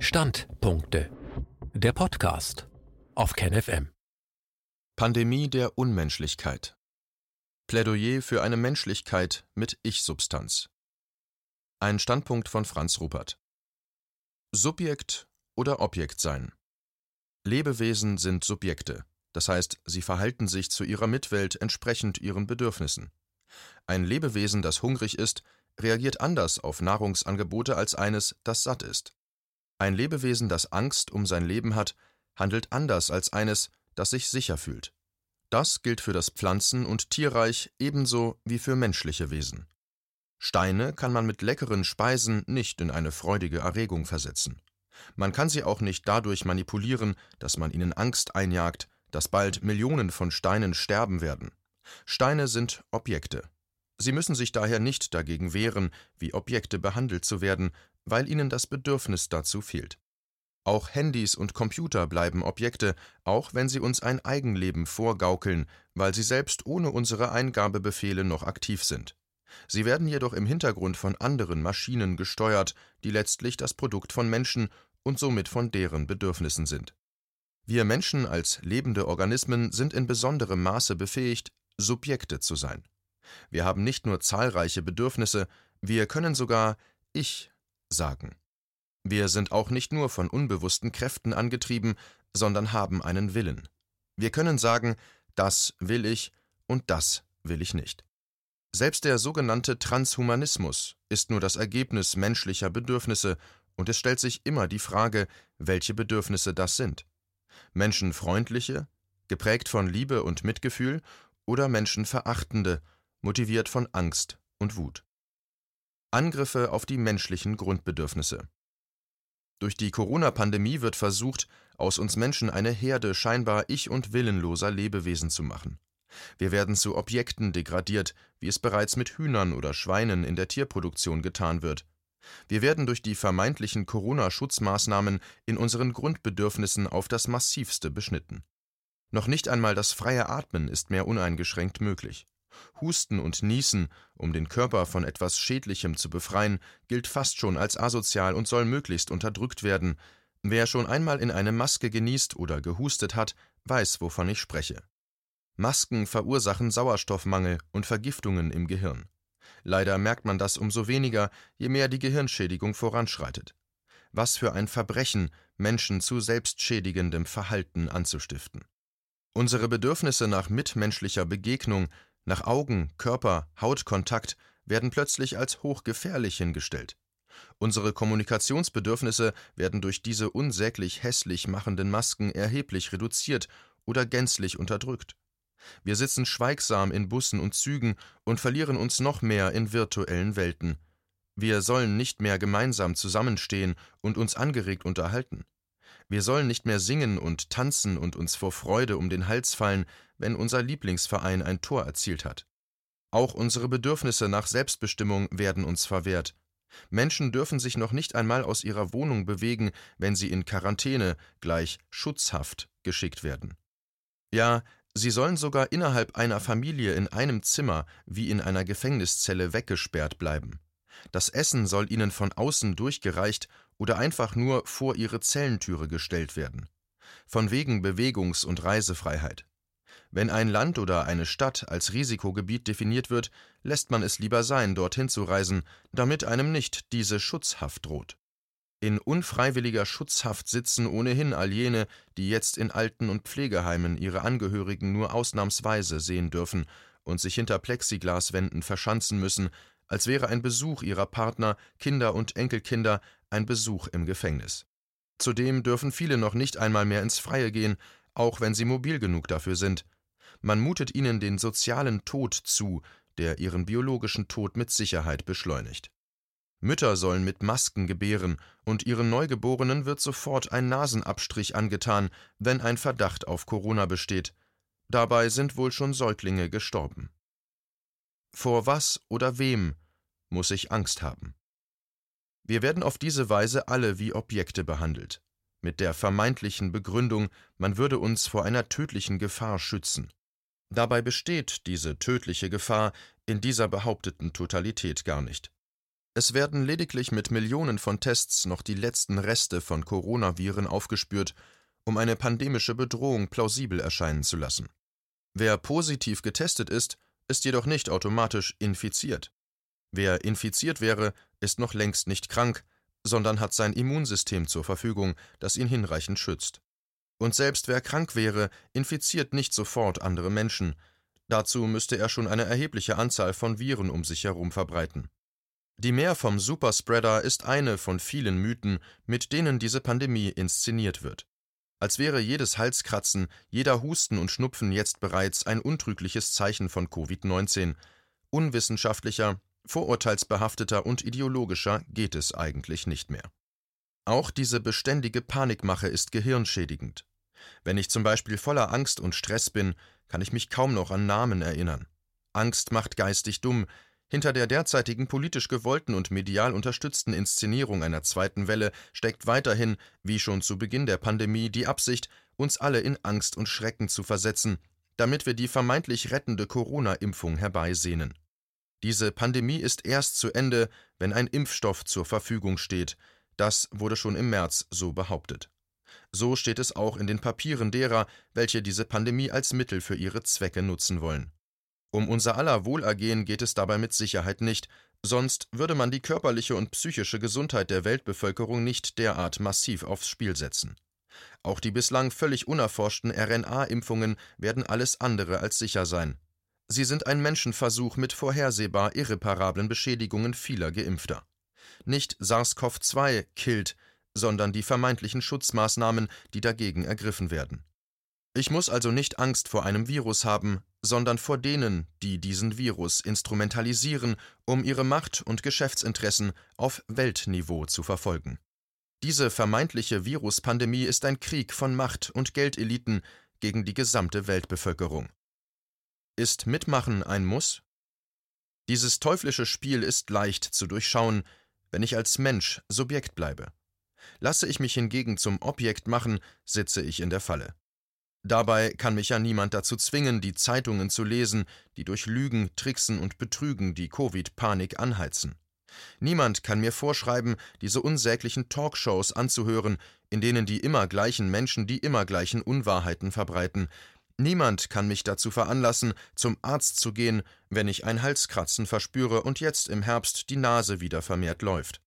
Standpunkte. Der Podcast auf KenFM. Pandemie der Unmenschlichkeit. Plädoyer für eine Menschlichkeit mit Ich-Substanz. Ein Standpunkt von Franz Rupert. Subjekt oder Objekt sein. Lebewesen sind Subjekte, das heißt, sie verhalten sich zu ihrer Mitwelt entsprechend ihren Bedürfnissen. Ein Lebewesen, das hungrig ist, reagiert anders auf Nahrungsangebote als eines, das satt ist. Ein Lebewesen, das Angst um sein Leben hat, handelt anders als eines, das sich sicher fühlt. Das gilt für das Pflanzen- und Tierreich ebenso wie für menschliche Wesen. Steine kann man mit leckeren Speisen nicht in eine freudige Erregung versetzen. Man kann sie auch nicht dadurch manipulieren, dass man ihnen Angst einjagt, dass bald Millionen von Steinen sterben werden. Steine sind Objekte. Sie müssen sich daher nicht dagegen wehren, wie Objekte behandelt zu werden, weil ihnen das Bedürfnis dazu fehlt. Auch Handys und Computer bleiben Objekte, auch wenn sie uns ein Eigenleben vorgaukeln, weil sie selbst ohne unsere Eingabebefehle noch aktiv sind. Sie werden jedoch im Hintergrund von anderen Maschinen gesteuert, die letztlich das Produkt von Menschen und somit von deren Bedürfnissen sind. Wir Menschen als lebende Organismen sind in besonderem Maße befähigt, Subjekte zu sein. Wir haben nicht nur zahlreiche Bedürfnisse, wir können sogar Ich sagen. Wir sind auch nicht nur von unbewussten Kräften angetrieben, sondern haben einen Willen. Wir können sagen, das will ich und das will ich nicht. Selbst der sogenannte Transhumanismus ist nur das Ergebnis menschlicher Bedürfnisse, und es stellt sich immer die Frage, welche Bedürfnisse das sind. Menschenfreundliche, geprägt von Liebe und Mitgefühl, oder menschenverachtende, motiviert von Angst und Wut. Angriffe auf die menschlichen Grundbedürfnisse. Durch die Corona-Pandemie wird versucht, aus uns Menschen eine Herde scheinbar ich- und willenloser Lebewesen zu machen. Wir werden zu Objekten degradiert, wie es bereits mit Hühnern oder Schweinen in der Tierproduktion getan wird. Wir werden durch die vermeintlichen Corona-Schutzmaßnahmen in unseren Grundbedürfnissen auf das massivste beschnitten. Noch nicht einmal das freie Atmen ist mehr uneingeschränkt möglich. Husten und Niesen, um den Körper von etwas Schädlichem zu befreien, gilt fast schon als asozial und soll möglichst unterdrückt werden. Wer schon einmal in eine Maske genießt oder gehustet hat, weiß, wovon ich spreche. Masken verursachen Sauerstoffmangel und Vergiftungen im Gehirn. Leider merkt man das umso weniger, je mehr die Gehirnschädigung voranschreitet. Was für ein Verbrechen, Menschen zu selbstschädigendem Verhalten anzustiften. Unsere Bedürfnisse nach mitmenschlicher Begegnung, nach Augen, Körper, Hautkontakt werden plötzlich als hochgefährlich hingestellt. Unsere Kommunikationsbedürfnisse werden durch diese unsäglich hässlich machenden Masken erheblich reduziert oder gänzlich unterdrückt. Wir sitzen schweigsam in Bussen und Zügen und verlieren uns noch mehr in virtuellen Welten. Wir sollen nicht mehr gemeinsam zusammenstehen und uns angeregt unterhalten. Wir sollen nicht mehr singen und tanzen und uns vor Freude um den Hals fallen, wenn unser Lieblingsverein ein Tor erzielt hat. Auch unsere Bedürfnisse nach Selbstbestimmung werden uns verwehrt. Menschen dürfen sich noch nicht einmal aus ihrer Wohnung bewegen, wenn sie in Quarantäne, gleich Schutzhaft, geschickt werden. Ja, sie sollen sogar innerhalb einer Familie in einem Zimmer wie in einer Gefängniszelle weggesperrt bleiben. Das Essen soll ihnen von außen durchgereicht oder einfach nur vor ihre Zellentüre gestellt werden. Von wegen Bewegungs- und Reisefreiheit. Wenn ein Land oder eine Stadt als Risikogebiet definiert wird, lässt man es lieber sein, dorthin zu reisen, damit einem nicht diese Schutzhaft droht. In unfreiwilliger Schutzhaft sitzen ohnehin all jene, die jetzt in Alten- und Pflegeheimen ihre Angehörigen nur ausnahmsweise sehen dürfen und sich hinter Plexiglaswänden verschanzen müssen, als wäre ein Besuch ihrer Partner, Kinder und Enkelkinder ein Besuch im Gefängnis. Zudem dürfen viele noch nicht einmal mehr ins Freie gehen, auch wenn sie mobil genug dafür sind. Man mutet ihnen den sozialen Tod zu, der ihren biologischen Tod mit Sicherheit beschleunigt. Mütter sollen mit Masken gebären, und ihren Neugeborenen wird sofort ein Nasenabstrich angetan, wenn ein Verdacht auf Corona besteht. Dabei sind wohl schon Säuglinge gestorben. Vor was oder wem muss ich Angst haben? Wir werden auf diese Weise alle wie Objekte behandelt, mit der vermeintlichen Begründung, man würde uns vor einer tödlichen Gefahr schützen. Dabei besteht diese tödliche Gefahr in dieser behaupteten Totalität gar nicht. Es werden lediglich mit Millionen von Tests noch die letzten Reste von Coronaviren aufgespürt, um eine pandemische Bedrohung plausibel erscheinen zu lassen. Wer positiv getestet ist, ist jedoch nicht automatisch infiziert. Wer infiziert wäre, ist noch längst nicht krank, sondern hat sein Immunsystem zur Verfügung, das ihn hinreichend schützt. Und selbst wer krank wäre, infiziert nicht sofort andere Menschen. Dazu müsste er schon eine erhebliche Anzahl von Viren um sich herum verbreiten. Die Mehr vom Superspreader ist eine von vielen Mythen, mit denen diese Pandemie inszeniert wird. Als wäre jedes Halskratzen, jeder Husten und Schnupfen jetzt bereits ein untrügliches Zeichen von Covid-19. Unwissenschaftlicher, vorurteilsbehafteter und ideologischer geht es eigentlich nicht mehr. Auch diese beständige Panikmache ist gehirnschädigend. Wenn ich zum Beispiel voller Angst und Stress bin, kann ich mich kaum noch an Namen erinnern. Angst macht geistig dumm, hinter der derzeitigen politisch gewollten und medial unterstützten Inszenierung einer zweiten Welle steckt weiterhin, wie schon zu Beginn der Pandemie, die Absicht, uns alle in Angst und Schrecken zu versetzen, damit wir die vermeintlich rettende Corona-Impfung herbeisehnen. Diese Pandemie ist erst zu Ende, wenn ein Impfstoff zur Verfügung steht. Das wurde schon im März so behauptet. So steht es auch in den Papieren derer, welche diese Pandemie als Mittel für ihre Zwecke nutzen wollen. Um unser aller Wohlergehen geht es dabei mit Sicherheit nicht, sonst würde man die körperliche und psychische Gesundheit der Weltbevölkerung nicht derart massiv aufs Spiel setzen. Auch die bislang völlig unerforschten RNA-Impfungen werden alles andere als sicher sein. Sie sind ein Menschenversuch mit vorhersehbar irreparablen Beschädigungen vieler Geimpfter. Nicht SARS-CoV-2 killt, sondern die vermeintlichen Schutzmaßnahmen, die dagegen ergriffen werden. Ich muss also nicht Angst vor einem Virus haben, sondern vor denen, die diesen Virus instrumentalisieren, um ihre Macht und Geschäftsinteressen auf Weltniveau zu verfolgen. Diese vermeintliche Viruspandemie ist ein Krieg von Macht- und Geldeliten gegen die gesamte Weltbevölkerung. Ist Mitmachen ein Muss? Dieses teuflische Spiel ist leicht zu durchschauen, wenn ich als Mensch Subjekt bleibe. Lasse ich mich hingegen zum Objekt machen, sitze ich in der Falle. Dabei kann mich ja niemand dazu zwingen, die Zeitungen zu lesen, die durch Lügen, Tricksen und Betrügen die Covid-Panik anheizen. Niemand kann mir vorschreiben, diese unsäglichen Talkshows anzuhören, in denen die immer gleichen Menschen die immer gleichen Unwahrheiten verbreiten. Niemand kann mich dazu veranlassen, zum Arzt zu gehen, wenn ich ein Halskratzen verspüre und jetzt im Herbst die Nase wieder vermehrt läuft.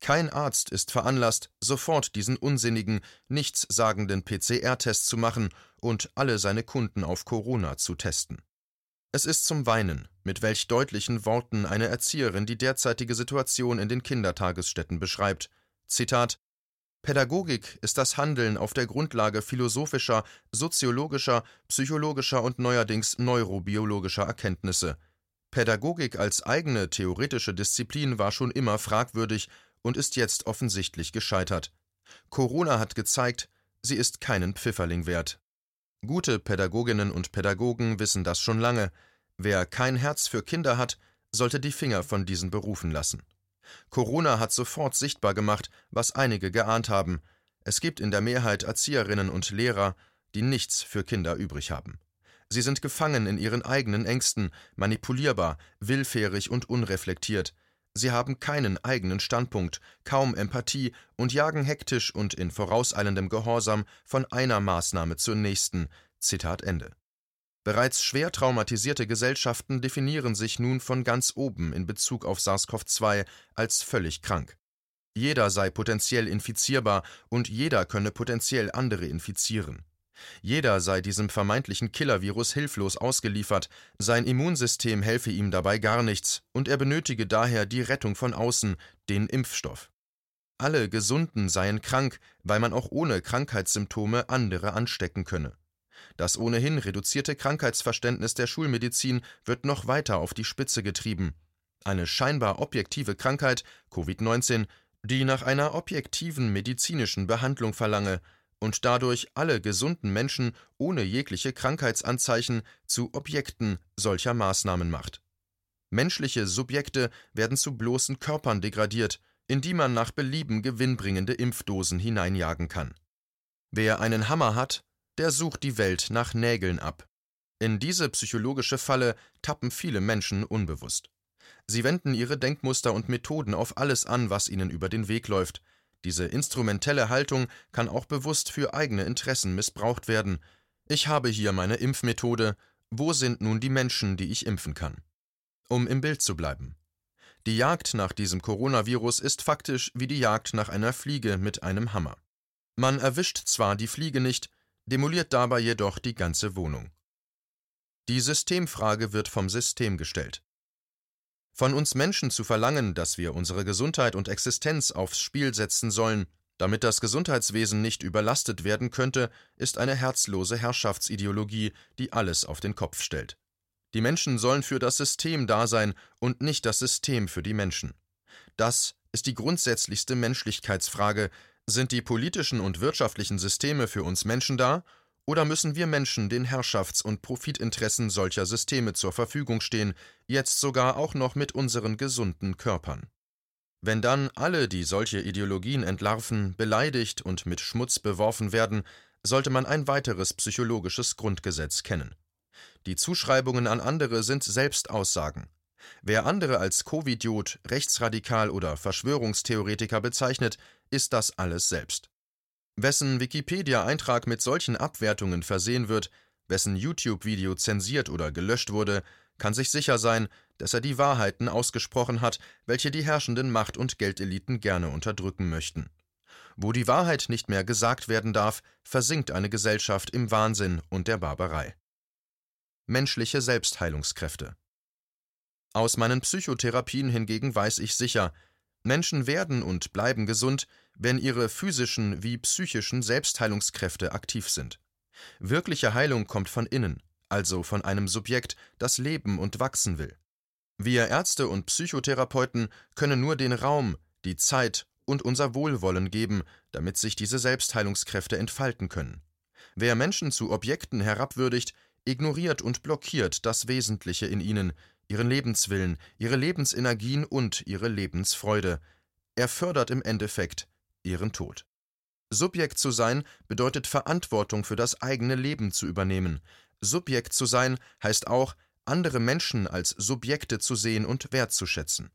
Kein Arzt ist veranlasst, sofort diesen unsinnigen, nichtssagenden PCR-Test zu machen und alle seine Kunden auf Corona zu testen. Es ist zum Weinen, mit welch deutlichen Worten eine Erzieherin die derzeitige Situation in den Kindertagesstätten beschreibt. Zitat Pädagogik ist das Handeln auf der Grundlage philosophischer, soziologischer, psychologischer und neuerdings neurobiologischer Erkenntnisse. Pädagogik als eigene theoretische Disziplin war schon immer fragwürdig und ist jetzt offensichtlich gescheitert. Corona hat gezeigt, sie ist keinen Pfifferling wert. Gute Pädagoginnen und Pädagogen wissen das schon lange. Wer kein Herz für Kinder hat, sollte die Finger von diesen Berufen lassen. Corona hat sofort sichtbar gemacht, was einige geahnt haben. Es gibt in der Mehrheit Erzieherinnen und Lehrer, die nichts für Kinder übrig haben. Sie sind gefangen in ihren eigenen Ängsten, manipulierbar, willfährig und unreflektiert. Sie haben keinen eigenen Standpunkt, kaum Empathie und jagen hektisch und in vorauseilendem Gehorsam von einer Maßnahme zur nächsten. Zitat Ende. Bereits schwer traumatisierte Gesellschaften definieren sich nun von ganz oben in Bezug auf SARS-CoV-2 als völlig krank. Jeder sei potenziell infizierbar und jeder könne potenziell andere infizieren. Jeder sei diesem vermeintlichen Killervirus hilflos ausgeliefert, sein Immunsystem helfe ihm dabei gar nichts, und er benötige daher die Rettung von außen, den Impfstoff. Alle Gesunden seien krank, weil man auch ohne Krankheitssymptome andere anstecken könne. Das ohnehin reduzierte Krankheitsverständnis der Schulmedizin wird noch weiter auf die Spitze getrieben. Eine scheinbar objektive Krankheit, Covid-19, die nach einer objektiven medizinischen Behandlung verlange, und dadurch alle gesunden Menschen ohne jegliche Krankheitsanzeichen zu Objekten solcher Maßnahmen macht. Menschliche Subjekte werden zu bloßen Körpern degradiert, in die man nach Belieben gewinnbringende Impfdosen hineinjagen kann. Wer einen Hammer hat, der sucht die Welt nach Nägeln ab. In diese psychologische Falle tappen viele Menschen unbewusst. Sie wenden ihre Denkmuster und Methoden auf alles an, was ihnen über den Weg läuft. Diese instrumentelle Haltung kann auch bewusst für eigene Interessen missbraucht werden. Ich habe hier meine Impfmethode. Wo sind nun die Menschen, die ich impfen kann? Um im Bild zu bleiben. Die Jagd nach diesem Coronavirus ist faktisch wie die Jagd nach einer Fliege mit einem Hammer. Man erwischt zwar die Fliege nicht, demoliert dabei jedoch die ganze Wohnung. Die Systemfrage wird vom System gestellt. Von uns Menschen zu verlangen, dass wir unsere Gesundheit und Existenz aufs Spiel setzen sollen, damit das Gesundheitswesen nicht überlastet werden könnte, ist eine herzlose Herrschaftsideologie, die alles auf den Kopf stellt. Die Menschen sollen für das System da sein und nicht das System für die Menschen. Das ist die grundsätzlichste Menschlichkeitsfrage. Sind die politischen und wirtschaftlichen Systeme für uns Menschen da oder müssen wir Menschen den Herrschafts- und Profitinteressen solcher Systeme zur Verfügung stehen, jetzt sogar auch noch mit unseren gesunden Körpern? Wenn dann alle, die solche Ideologien entlarven, beleidigt und mit Schmutz beworfen werden, sollte man ein weiteres psychologisches Grundgesetz kennen. Die Zuschreibungen an andere sind Selbstaussagen. Wer andere als Covidiot, Rechtsradikal oder Verschwörungstheoretiker bezeichnet, ist das alles selbst. Wessen Wikipedia-Eintrag mit solchen Abwertungen versehen wird, wessen YouTube-Video zensiert oder gelöscht wurde, kann sich sicher sein, dass er die Wahrheiten ausgesprochen hat, welche die herrschenden Macht- und Geldeliten gerne unterdrücken möchten. Wo die Wahrheit nicht mehr gesagt werden darf, versinkt eine Gesellschaft im Wahnsinn und der Barbarei. Menschliche Selbstheilungskräfte. Aus meinen Psychotherapien hingegen weiß ich sicher, Menschen werden und bleiben gesund, wenn ihre physischen wie psychischen Selbstheilungskräfte aktiv sind. Wirkliche Heilung kommt von innen, also von einem Subjekt, das leben und wachsen will. Wir Ärzte und Psychotherapeuten können nur den Raum, die Zeit und unser Wohlwollen geben, damit sich diese Selbstheilungskräfte entfalten können. Wer Menschen zu Objekten herabwürdigt, ignoriert und blockiert das Wesentliche in ihnen, ihren Lebenswillen, ihre Lebensenergien und ihre Lebensfreude. Er fördert im Endeffekt ihren Tod. Subjekt zu sein bedeutet Verantwortung für das eigene Leben zu übernehmen. Subjekt zu sein heißt auch, andere Menschen als Subjekte zu sehen und wertzuschätzen.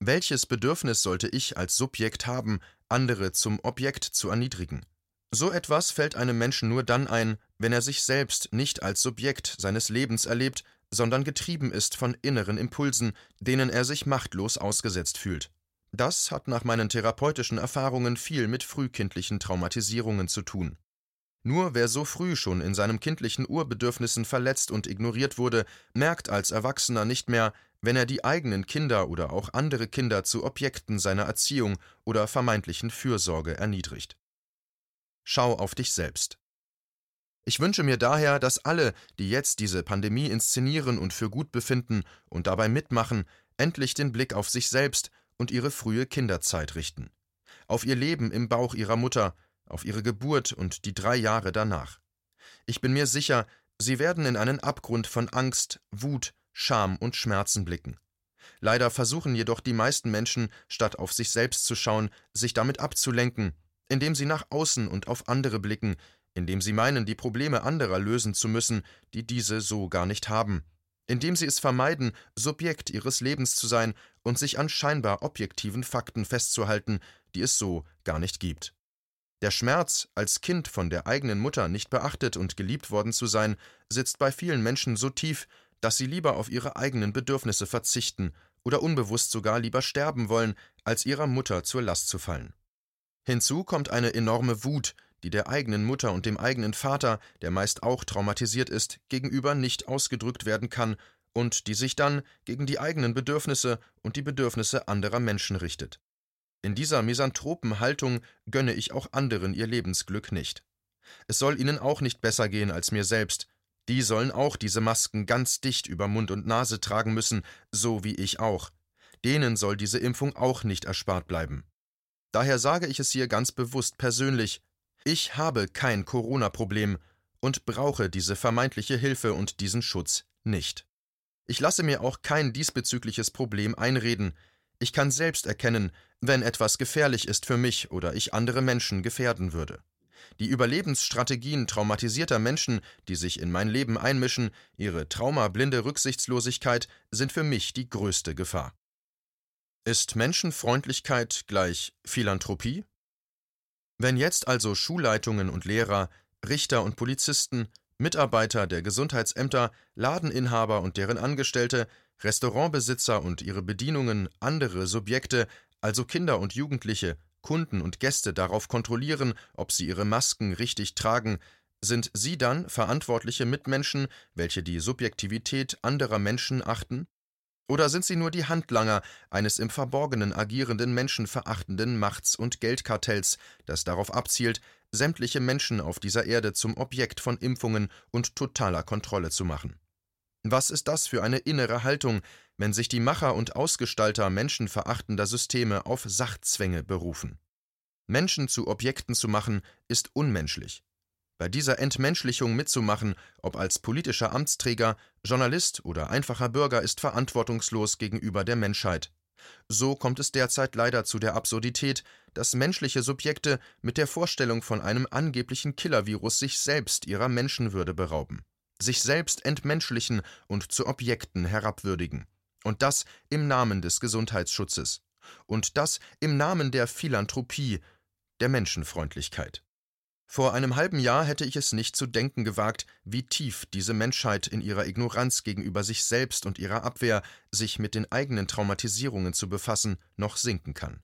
Welches Bedürfnis sollte ich als Subjekt haben, andere zum Objekt zu erniedrigen? So etwas fällt einem Menschen nur dann ein, wenn er sich selbst nicht als Subjekt seines Lebens erlebt, sondern getrieben ist von inneren Impulsen, denen er sich machtlos ausgesetzt fühlt. Das hat nach meinen therapeutischen Erfahrungen viel mit frühkindlichen Traumatisierungen zu tun. Nur wer so früh schon in seinen kindlichen Urbedürfnissen verletzt und ignoriert wurde, merkt als Erwachsener nicht mehr, wenn er die eigenen Kinder oder auch andere Kinder zu Objekten seiner Erziehung oder vermeintlichen Fürsorge erniedrigt. Schau auf dich selbst. Ich wünsche mir daher, dass alle, die jetzt diese Pandemie inszenieren und für gut befinden und dabei mitmachen, endlich den Blick auf sich selbst und ihre frühe Kinderzeit richten. Auf ihr Leben im Bauch ihrer Mutter, auf ihre Geburt und die drei Jahre danach. Ich bin mir sicher, sie werden in einen Abgrund von Angst, Wut, Scham und Schmerzen blicken. Leider versuchen jedoch die meisten Menschen, statt auf sich selbst zu schauen, sich damit abzulenken, indem sie nach außen und auf andere blicken, indem sie meinen, die Probleme anderer lösen zu müssen, die diese so gar nicht haben, indem sie es vermeiden, Subjekt ihres Lebens zu sein und sich an scheinbar objektiven Fakten festzuhalten, die es so gar nicht gibt. Der Schmerz, als Kind von der eigenen Mutter nicht beachtet und geliebt worden zu sein, sitzt bei vielen Menschen so tief, dass sie lieber auf ihre eigenen Bedürfnisse verzichten oder unbewusst sogar lieber sterben wollen, als ihrer Mutter zur Last zu fallen. Hinzu kommt eine enorme Wut, die der eigenen Mutter und dem eigenen Vater, der meist auch traumatisiert ist, gegenüber nicht ausgedrückt werden kann und die sich dann gegen die eigenen Bedürfnisse und die Bedürfnisse anderer Menschen richtet. In dieser misanthropen Haltung gönne ich auch anderen ihr Lebensglück nicht. Es soll ihnen auch nicht besser gehen als mir selbst. Die sollen auch diese Masken ganz dicht über Mund und Nase tragen müssen, so wie ich auch. Denen soll diese Impfung auch nicht erspart bleiben. Daher sage ich es hier ganz bewusst persönlich. Ich habe kein Corona-Problem und brauche diese vermeintliche Hilfe und diesen Schutz nicht. Ich lasse mir auch kein diesbezügliches Problem einreden. Ich kann selbst erkennen, wenn etwas gefährlich ist für mich oder ich andere Menschen gefährden würde. Die Überlebensstrategien traumatisierter Menschen, die sich in mein Leben einmischen, ihre traumablinde Rücksichtslosigkeit, sind für mich die größte Gefahr. Ist Menschenfreundlichkeit gleich Philanthropie? Wenn jetzt also Schulleitungen und Lehrer, Richter und Polizisten, Mitarbeiter der Gesundheitsämter, Ladeninhaber und deren Angestellte, Restaurantbesitzer und ihre Bedienungen, andere Subjekte, also Kinder und Jugendliche, Kunden und Gäste darauf kontrollieren, ob sie ihre Masken richtig tragen, sind sie dann verantwortliche Mitmenschen, welche die Subjektivität anderer Menschen achten? Oder sind sie nur die Handlanger eines im Verborgenen agierenden menschenverachtenden Machts- und Geldkartells, das darauf abzielt, sämtliche Menschen auf dieser Erde zum Objekt von Impfungen und totaler Kontrolle zu machen? Was ist das für eine innere Haltung, wenn sich die Macher und Ausgestalter menschenverachtender Systeme auf Sachzwänge berufen? Menschen zu Objekten zu machen, ist unmenschlich. Bei dieser Entmenschlichung mitzumachen, ob als politischer Amtsträger, Journalist oder einfacher Bürger, ist verantwortungslos gegenüber der Menschheit. So kommt es derzeit leider zu der Absurdität, dass menschliche Subjekte mit der Vorstellung von einem angeblichen Killervirus sich selbst ihrer Menschenwürde berauben, sich selbst entmenschlichen und zu Objekten herabwürdigen. Und das im Namen des Gesundheitsschutzes. Und das im Namen der Philanthropie, der Menschenfreundlichkeit. Vor einem halben Jahr hätte ich es nicht zu denken gewagt, wie tief diese Menschheit in ihrer Ignoranz gegenüber sich selbst und ihrer Abwehr, sich mit den eigenen Traumatisierungen zu befassen, noch sinken kann.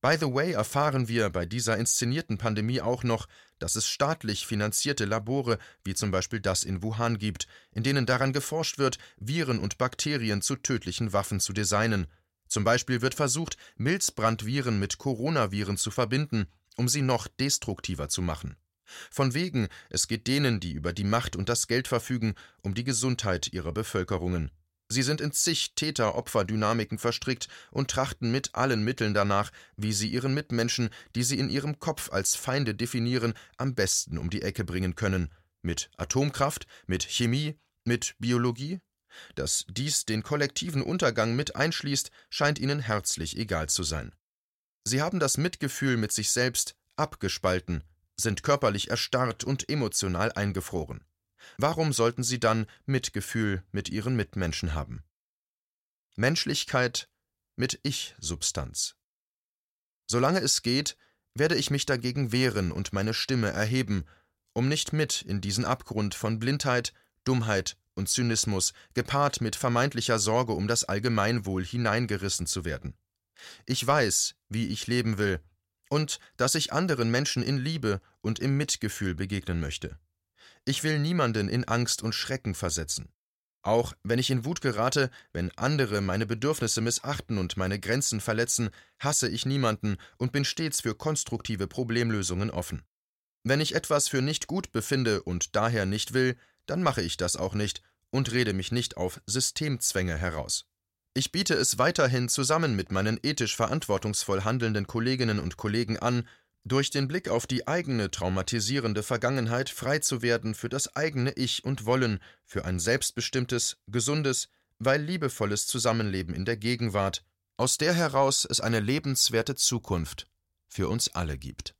By the way erfahren wir bei dieser inszenierten Pandemie auch noch, dass es staatlich finanzierte Labore, wie zum Beispiel das in Wuhan gibt, in denen daran geforscht wird, Viren und Bakterien zu tödlichen Waffen zu designen. Zum Beispiel wird versucht, Milzbrandviren mit Coronaviren zu verbinden, um sie noch destruktiver zu machen. Von wegen, es geht denen, die über die Macht und das Geld verfügen, um die Gesundheit ihrer Bevölkerungen. Sie sind in zig Täter-Opfer-Dynamiken verstrickt und trachten mit allen Mitteln danach, wie sie ihren Mitmenschen, die sie in ihrem Kopf als Feinde definieren, am besten um die Ecke bringen können. Mit Atomkraft, mit Chemie, mit Biologie? Dass dies den kollektiven Untergang mit einschließt, scheint ihnen herzlich egal zu sein. Sie haben das Mitgefühl mit sich selbst abgespalten, sind körperlich erstarrt und emotional eingefroren. Warum sollten sie dann Mitgefühl mit ihren Mitmenschen haben? Menschlichkeit mit Ich-Substanz. Solange es geht, werde ich mich dagegen wehren und meine Stimme erheben, um nicht mit in diesen Abgrund von Blindheit, Dummheit und Zynismus, gepaart mit vermeintlicher Sorge um das Allgemeinwohl hineingerissen zu werden. Ich weiß, wie ich leben will und dass ich anderen Menschen in Liebe und im Mitgefühl begegnen möchte. Ich will niemanden in Angst und Schrecken versetzen. Auch wenn ich in Wut gerate, wenn andere meine Bedürfnisse missachten und meine Grenzen verletzen, hasse ich niemanden und bin stets für konstruktive Problemlösungen offen. Wenn ich etwas für nicht gut befinde und daher nicht will, dann mache ich das auch nicht und rede mich nicht auf Systemzwänge heraus. Ich biete es weiterhin zusammen mit meinen ethisch verantwortungsvoll handelnden Kolleginnen und Kollegen an, durch den Blick auf die eigene traumatisierende Vergangenheit frei zu werden für das eigene Ich und Wollen, für ein selbstbestimmtes, gesundes, weil liebevolles Zusammenleben in der Gegenwart, aus der heraus es eine lebenswerte Zukunft für uns alle gibt.